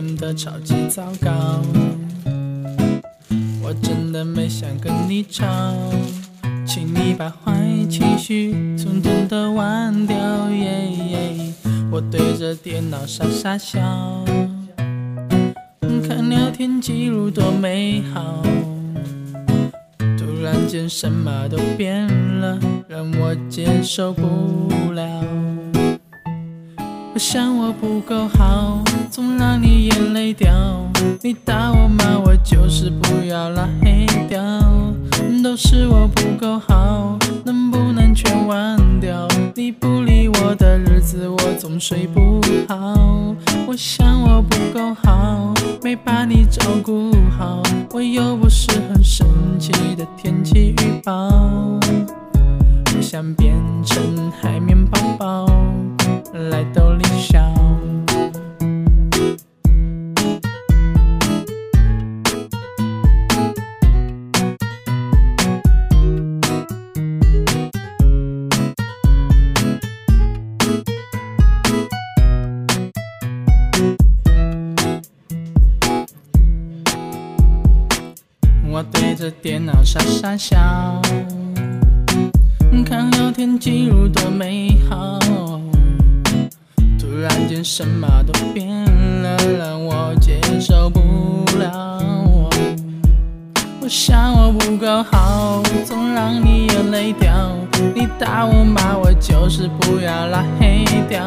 变得超级糟糕。我真的没想跟你吵，请你把坏情绪统统的忘掉。耶耶我对着电脑傻傻笑，看聊天记录多美好。突然间什么都变了，让我接受不了。我想我不够好，总让你掉。你打我骂我就是不要拉黑掉，都是我不够好，能不能全忘掉？你不理我的日子我总睡不好。我想我不够好，没把你照顾好，我又不是很神奇的天气预报。我想变成海绵宝宝。来逗你笑。我对着电脑傻傻笑，看聊天记录多美好。突然间什么都变了，让我接受不了。我想我不够好，总让你眼泪掉。你打我骂我就是不要拉黑掉，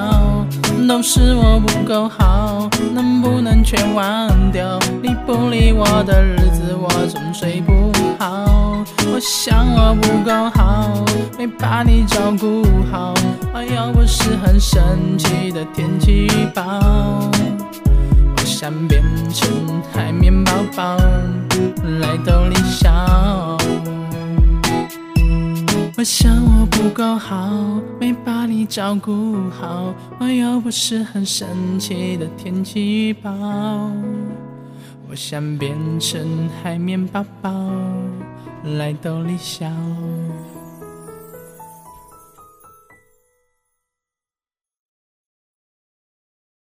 都是我不够好，能不能全忘掉？你不理我的日子我总睡不好。我想我不够好，没把你照顾好，我又不是很神奇的天气预报。我想变成海绵宝宝来逗你笑。我想我不够好，没把你照顾好，我又不是很神奇的天气预报。我想变成海绵宝宝。来逗你笑。